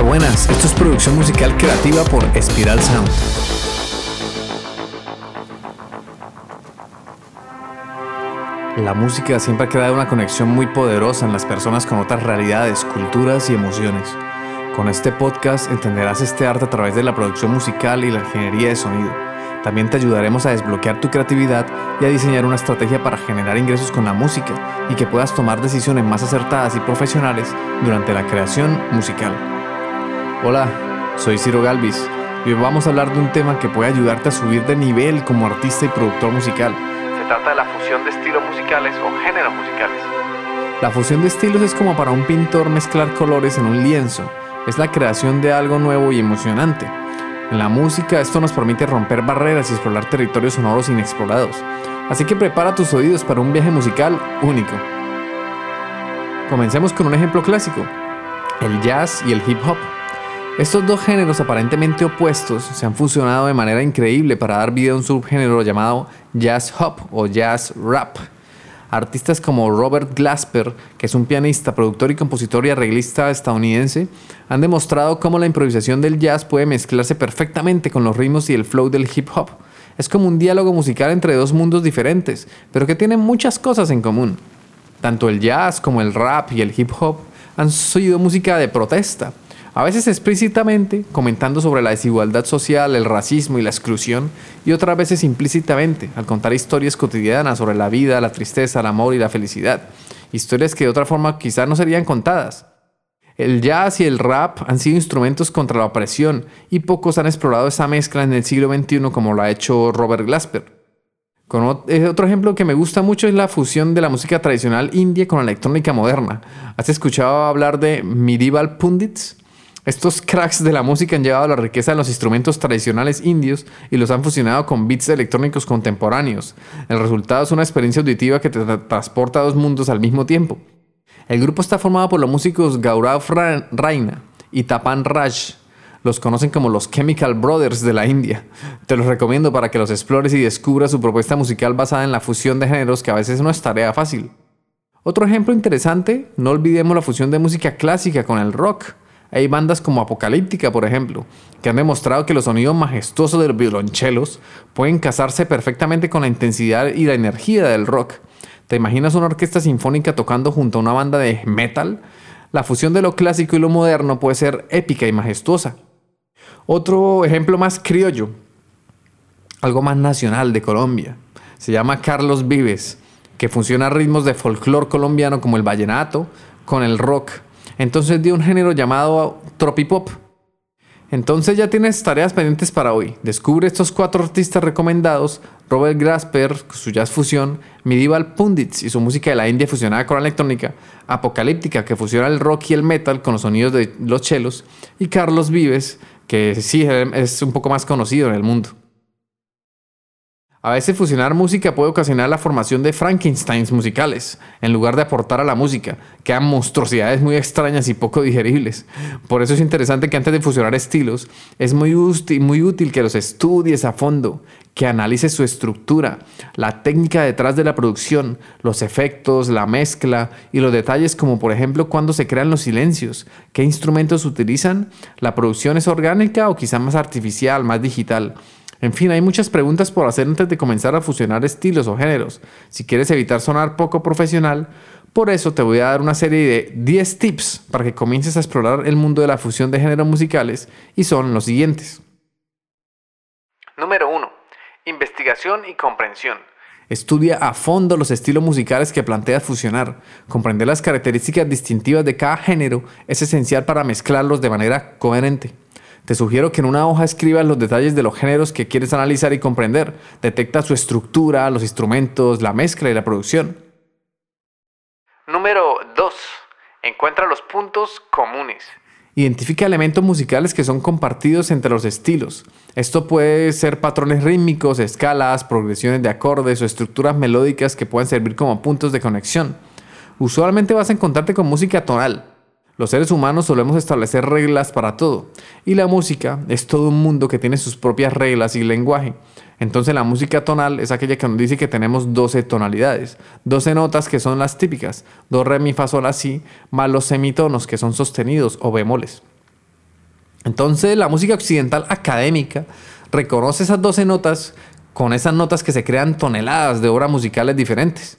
Hola, buenas. Esto es producción musical creativa por Espiral Sound. La música siempre ha creado una conexión muy poderosa en las personas con otras realidades, culturas y emociones. Con este podcast entenderás este arte a través de la producción musical y la ingeniería de sonido. También te ayudaremos a desbloquear tu creatividad y a diseñar una estrategia para generar ingresos con la música y que puedas tomar decisiones más acertadas y profesionales durante la creación musical. Hola, soy Ciro Galvis y hoy vamos a hablar de un tema que puede ayudarte a subir de nivel como artista y productor musical. Se trata de la fusión de estilos musicales o géneros musicales. La fusión de estilos es como para un pintor mezclar colores en un lienzo. Es la creación de algo nuevo y emocionante. En la música esto nos permite romper barreras y explorar territorios sonoros inexplorados. Así que prepara tus oídos para un viaje musical único. Comencemos con un ejemplo clásico, el jazz y el hip hop. Estos dos géneros aparentemente opuestos se han fusionado de manera increíble para dar vida a un subgénero llamado jazz hop o jazz rap. Artistas como Robert Glasper, que es un pianista, productor y compositor y arreglista estadounidense, han demostrado cómo la improvisación del jazz puede mezclarse perfectamente con los ritmos y el flow del hip hop. Es como un diálogo musical entre dos mundos diferentes, pero que tienen muchas cosas en común. Tanto el jazz como el rap y el hip hop han sido música de protesta, a veces explícitamente comentando sobre la desigualdad social, el racismo y la exclusión, y otras veces implícitamente al contar historias cotidianas sobre la vida, la tristeza, el amor y la felicidad, historias que de otra forma quizás no serían contadas. El jazz y el rap han sido instrumentos contra la opresión y pocos han explorado esa mezcla en el siglo XXI como lo ha hecho Robert Glasper. Eh, otro ejemplo que me gusta mucho es la fusión de la música tradicional india con la electrónica moderna. ¿Has escuchado hablar de medieval pundits? Estos cracks de la música han llevado la riqueza de los instrumentos tradicionales indios y los han fusionado con beats electrónicos contemporáneos. El resultado es una experiencia auditiva que te transporta a dos mundos al mismo tiempo. El grupo está formado por los músicos Gaurav Raina y Tapan Raj. Los conocen como los Chemical Brothers de la India. Te los recomiendo para que los explores y descubras su propuesta musical basada en la fusión de géneros que a veces no es tarea fácil. Otro ejemplo interesante, no olvidemos la fusión de música clásica con el rock. Hay bandas como Apocalíptica, por ejemplo, que han demostrado que los sonidos majestuosos de los violonchelos pueden casarse perfectamente con la intensidad y la energía del rock. ¿Te imaginas una orquesta sinfónica tocando junto a una banda de metal? La fusión de lo clásico y lo moderno puede ser épica y majestuosa. Otro ejemplo más criollo, algo más nacional de Colombia, se llama Carlos Vives, que funciona ritmos de folclore colombiano como el vallenato con el rock entonces dio un género llamado tropipop. Entonces ya tienes tareas pendientes para hoy. Descubre estos cuatro artistas recomendados, Robert Grasper, su jazz fusión, Medieval Pundits y su música de la India fusionada con la electrónica, Apocalíptica, que fusiona el rock y el metal con los sonidos de los chelos, y Carlos Vives, que sí es un poco más conocido en el mundo. A veces fusionar música puede ocasionar la formación de Frankensteins musicales, en lugar de aportar a la música, quedan monstruosidades muy extrañas y poco digeribles. Por eso es interesante que antes de fusionar estilos, es muy útil, que los estudies a fondo, que analices su estructura, la técnica detrás de la producción, los efectos, la mezcla y los detalles como por ejemplo cuando se crean los silencios, qué instrumentos utilizan, la producción es orgánica o quizá más artificial, más digital. En fin, hay muchas preguntas por hacer antes de comenzar a fusionar estilos o géneros. Si quieres evitar sonar poco profesional, por eso te voy a dar una serie de 10 tips para que comiences a explorar el mundo de la fusión de géneros musicales y son los siguientes. Número 1. Investigación y comprensión. Estudia a fondo los estilos musicales que planteas fusionar. Comprender las características distintivas de cada género es esencial para mezclarlos de manera coherente. Te sugiero que en una hoja escribas los detalles de los géneros que quieres analizar y comprender. Detecta su estructura, los instrumentos, la mezcla y la producción. Número 2. Encuentra los puntos comunes. Identifica elementos musicales que son compartidos entre los estilos. Esto puede ser patrones rítmicos, escalas, progresiones de acordes o estructuras melódicas que pueden servir como puntos de conexión. Usualmente vas a encontrarte con música tonal, los seres humanos solemos establecer reglas para todo y la música es todo un mundo que tiene sus propias reglas y lenguaje. Entonces la música tonal es aquella que nos dice que tenemos 12 tonalidades, 12 notas que son las típicas, do, re, mi, fa, sol, la, si, más los semitonos que son sostenidos o bemoles. Entonces la música occidental académica reconoce esas 12 notas con esas notas que se crean toneladas de obras musicales diferentes.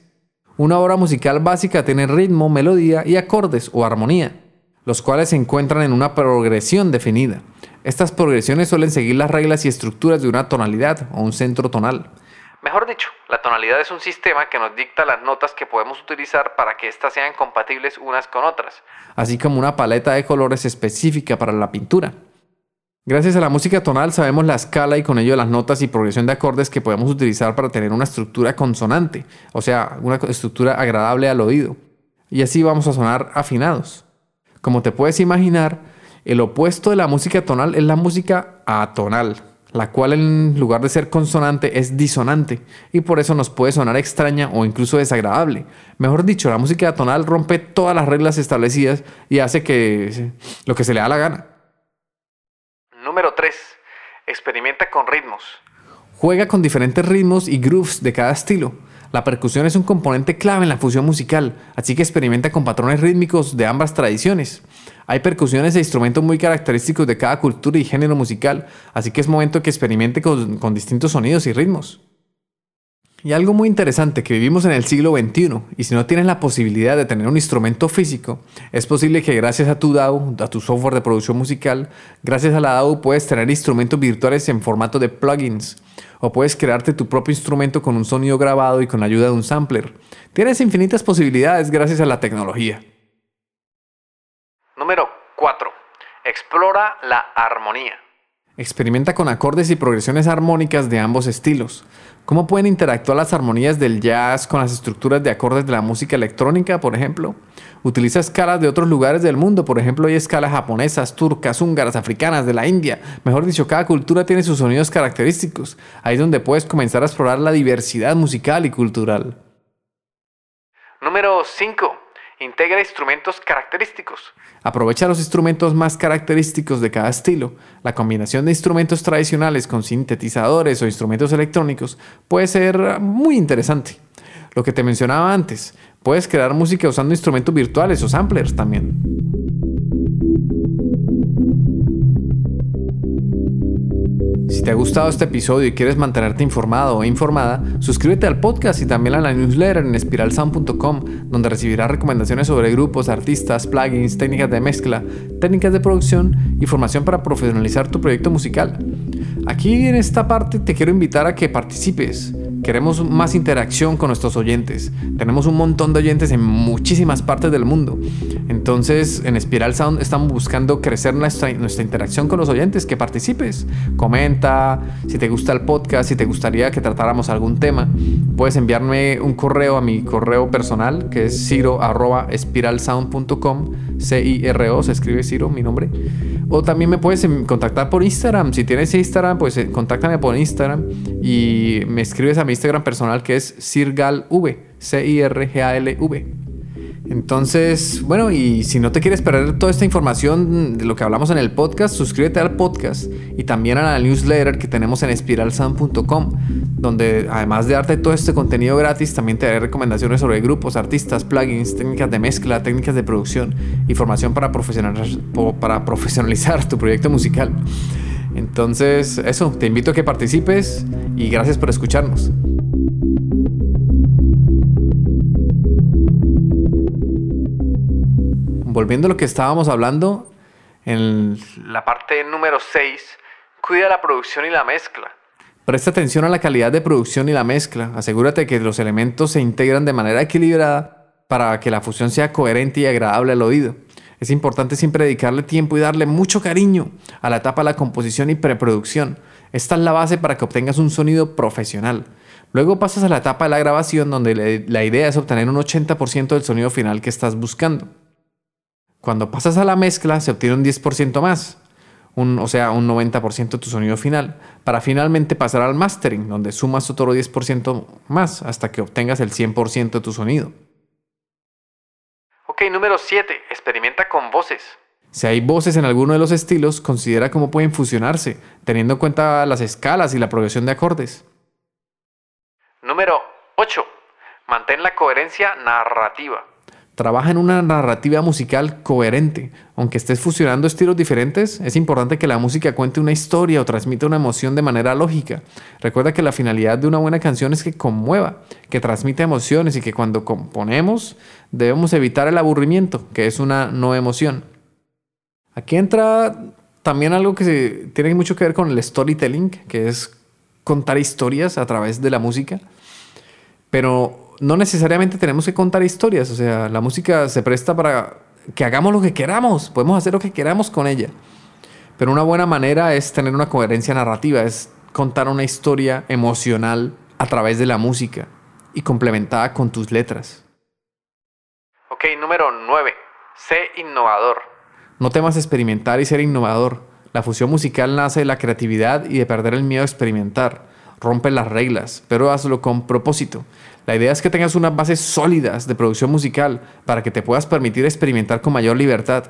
Una obra musical básica tiene ritmo, melodía y acordes o armonía, los cuales se encuentran en una progresión definida. Estas progresiones suelen seguir las reglas y estructuras de una tonalidad o un centro tonal. Mejor dicho, la tonalidad es un sistema que nos dicta las notas que podemos utilizar para que éstas sean compatibles unas con otras, así como una paleta de colores específica para la pintura. Gracias a la música tonal sabemos la escala y con ello las notas y progresión de acordes que podemos utilizar para tener una estructura consonante, o sea, una estructura agradable al oído. Y así vamos a sonar afinados. Como te puedes imaginar, el opuesto de la música tonal es la música atonal, la cual en lugar de ser consonante es disonante y por eso nos puede sonar extraña o incluso desagradable. Mejor dicho, la música tonal rompe todas las reglas establecidas y hace que lo que se le da la gana. Número 3. Experimenta con ritmos. Juega con diferentes ritmos y grooves de cada estilo. La percusión es un componente clave en la fusión musical, así que experimenta con patrones rítmicos de ambas tradiciones. Hay percusiones e instrumentos muy característicos de cada cultura y género musical, así que es momento que experimente con, distintos sonidos y ritmos. Y algo muy interesante que vivimos en el siglo XXI, y si no tienes la posibilidad de tener un instrumento físico, es posible que gracias a tu DAW, a tu software de producción musical, gracias a la DAW puedes tener instrumentos virtuales en formato de plugins, o puedes crearte tu propio instrumento con un sonido grabado y con ayuda de un sampler. Tienes infinitas posibilidades gracias a la tecnología. Número 4. Explora la armonía. Experimenta con acordes y progresiones armónicas de ambos estilos. ¿Cómo pueden interactuar las armonías del jazz con las estructuras de acordes de la música electrónica, por ejemplo? Utiliza escalas de otros lugares del mundo, por ejemplo, hay escalas japonesas, turcas, húngaras, africanas, de la India. Mejor dicho, cada cultura tiene sus sonidos característicos. Ahí es donde puedes comenzar a explorar la diversidad musical y cultural. Número 5. Integra instrumentos característicos. Aprovecha los instrumentos más característicos de cada estilo. La combinación de instrumentos tradicionales con sintetizadores o instrumentos electrónicos puede ser muy interesante. Lo que te mencionaba antes, puedes crear música usando instrumentos virtuales o samplers también. Si te ha gustado este episodio y quieres mantenerte informado o informada, suscríbete al podcast y también a la newsletter en espiralsound.com, donde recibirás recomendaciones sobre grupos, artistas, plugins, técnicas de mezcla, técnicas de producción y formación para profesionalizar tu proyecto musical. Aquí en esta parte te quiero invitar a que participes. Queremos más interacción con nuestros oyentes. Tenemos un montón de oyentes en muchísimas partes del mundo. Entonces, en Spiral Sound estamos buscando crecer nuestra, nuestra interacción con los oyentes, que participes. Comenta si te gusta el podcast, si te gustaría que tratáramos algún tema. Puedes enviarme un correo a mi correo personal, que es ciro.espiralsound.com. C-I-R-O, se escribe Ciro, mi nombre. O también me puedes contactar por Instagram. Si tienes Instagram, pues eh, contáctame por Instagram y me escribes a mi Instagram personal que es cirgalv, C-I-R-G-A-L-V. Entonces, bueno, y si no te quieres perder toda esta información de lo que hablamos en el podcast, suscríbete al podcast y también a la newsletter que tenemos en espiralsound.com, donde además de darte todo este contenido gratis, también te daré recomendaciones sobre grupos, artistas, plugins, técnicas de mezcla, técnicas de producción y formación para profesionalizar tu proyecto musical. Entonces, eso, te invito a que participes y gracias por escucharnos. volviendo a lo que estábamos hablando, en la parte número 6, cuida la producción y la mezcla. Presta atención a la calidad de producción y la mezcla. Asegúrate que los elementos se integran de manera equilibrada para que la fusión sea coherente y agradable al oído. Es importante siempre dedicarle tiempo y darle mucho cariño a la etapa de la composición y preproducción. Esta es la base para que obtengas un sonido profesional. Luego pasas a la etapa de la grabación donde la idea es obtener un 80% del sonido final que estás buscando. Cuando pasas a la mezcla se obtiene un 10% más, o sea, un 90% de tu sonido final, para finalmente pasar al mastering, donde sumas otro 10% más hasta que obtengas el 100% de tu sonido. Ok, número 7. Experimenta con voces. Si hay voces en alguno de los estilos, considera cómo pueden fusionarse, teniendo en cuenta las escalas y la progresión de acordes. Número 8. Mantén la coherencia narrativa. Trabaja en una narrativa musical coherente. Aunque estés fusionando estilos diferentes, es importante que la música cuente una historia o transmita una emoción de manera lógica. Recuerda que la finalidad de una buena canción es que conmueva, que transmita emociones y que cuando componemos debemos evitar el aburrimiento, que es una no emoción. Aquí entra también algo que tiene mucho que ver con el storytelling, que es contar historias a través de la música. Pero no necesariamente tenemos que contar historias, o sea, la música se presta para que hagamos lo que queramos, podemos hacer lo que queramos con ella. Pero una buena manera es tener una coherencia narrativa, es contar una historia emocional a través de la música y complementada con tus letras. Ok, número 9. Sé innovador. No temas experimentar y ser innovador. La fusión musical nace de la creatividad y de perder el miedo a experimentar. Rompe las reglas, pero hazlo con propósito. La idea es que tengas unas bases sólidas de producción musical para que te puedas permitir experimentar con mayor libertad.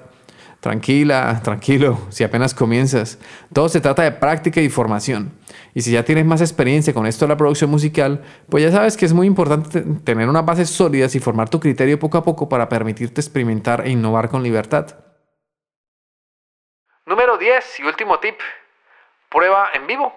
Tranquila, tranquilo, si apenas comienzas. Todo se trata de práctica y formación. Y si ya tienes más experiencia con esto de la producción musical, pues ya sabes que es muy importante tener unas bases sólidas y formar tu criterio poco a poco para permitirte experimentar e innovar con libertad. Número 10 y último tip. Prueba en vivo.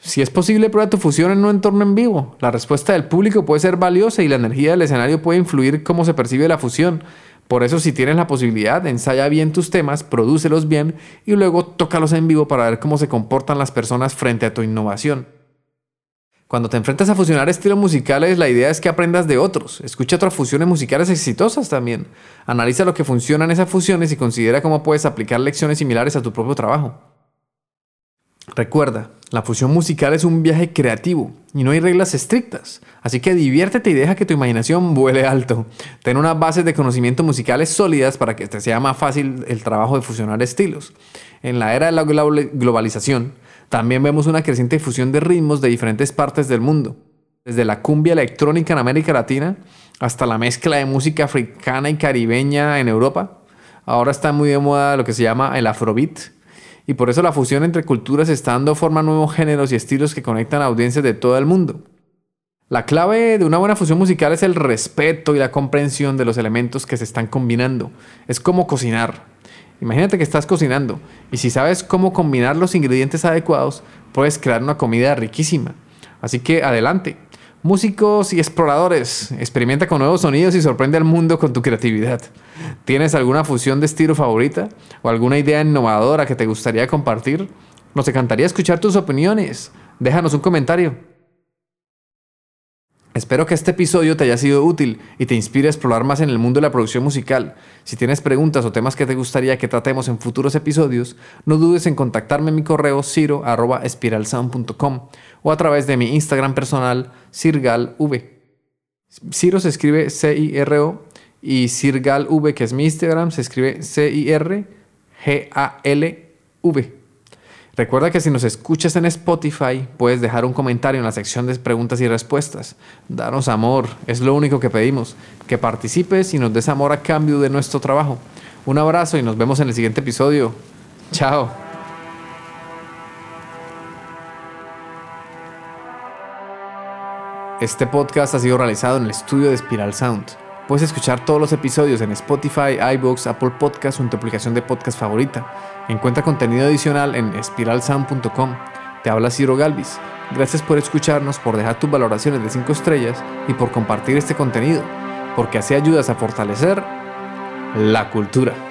Si es posible, prueba tu fusión en un entorno en vivo. La respuesta del público puede ser valiosa y la energía del escenario puede influir cómo se percibe la fusión. Por eso, si tienes la posibilidad, ensaya bien tus temas, prodúcelos bien y luego tócalos en vivo para ver cómo se comportan las personas frente a tu innovación. Cuando te enfrentas a fusionar estilos musicales, la idea es que aprendas de otros. Escucha otras fusiones musicales exitosas también. Analiza lo que funciona en esas fusiones y considera cómo puedes aplicar lecciones similares a tu propio trabajo. Recuerda, la fusión musical es un viaje creativo y no hay reglas estrictas, así que diviértete y deja que tu imaginación vuele alto. Ten unas bases de conocimiento musicales sólidas para que te sea más fácil el trabajo de fusionar estilos. En la era de la globalización, también vemos una creciente fusión de ritmos de diferentes partes del mundo, desde la cumbia electrónica en América Latina hasta la mezcla de música africana y caribeña en Europa. Ahora está muy de moda lo que se llama el afrobeat y por eso la fusión entre culturas está dando forma a nuevos géneros y estilos que conectan a audiencias de todo el mundo. La clave de una buena fusión musical es el respeto y la comprensión de los elementos que se están combinando. Es como cocinar. Imagínate que estás cocinando y si sabes cómo combinar los ingredientes adecuados, puedes crear una comida riquísima. Así que adelante. Músicos y exploradores, experimenta con nuevos sonidos y sorprende al mundo con tu creatividad. ¿Tienes alguna fusión de estilo favorita o alguna idea innovadora que te gustaría compartir? Nos encantaría escuchar tus opiniones. Déjanos un comentario. Espero que este episodio te haya sido útil y te inspire a explorar más en el mundo de la producción musical. Si tienes preguntas o temas que te gustaría que tratemos en futuros episodios, no dudes en contactarme en mi correo ciro.espiralsound.com o a través de mi Instagram personal cirgalv. Ciro se escribe C-I-R-O y cirgalv, que es mi Instagram, se escribe C-I-R-G-A-L-V. Recuerda que si nos escuchas en Spotify, puedes dejar un comentario en la sección de preguntas y respuestas. Danos amor, es lo único que pedimos. Que participes y nos des amor a cambio de nuestro trabajo. Un abrazo y nos vemos en el siguiente episodio. Chao. Este podcast ha sido realizado en el estudio de Spiral Sound. Puedes escuchar todos los episodios en Spotify, iBooks, Apple Podcasts o en tu aplicación de podcast favorita. Encuentra contenido adicional en espiralsound.com. Te habla Ciro Galvis. Gracias por escucharnos, por dejar tus valoraciones de 5 estrellas y por compartir este contenido, porque así ayudas a fortalecer la cultura.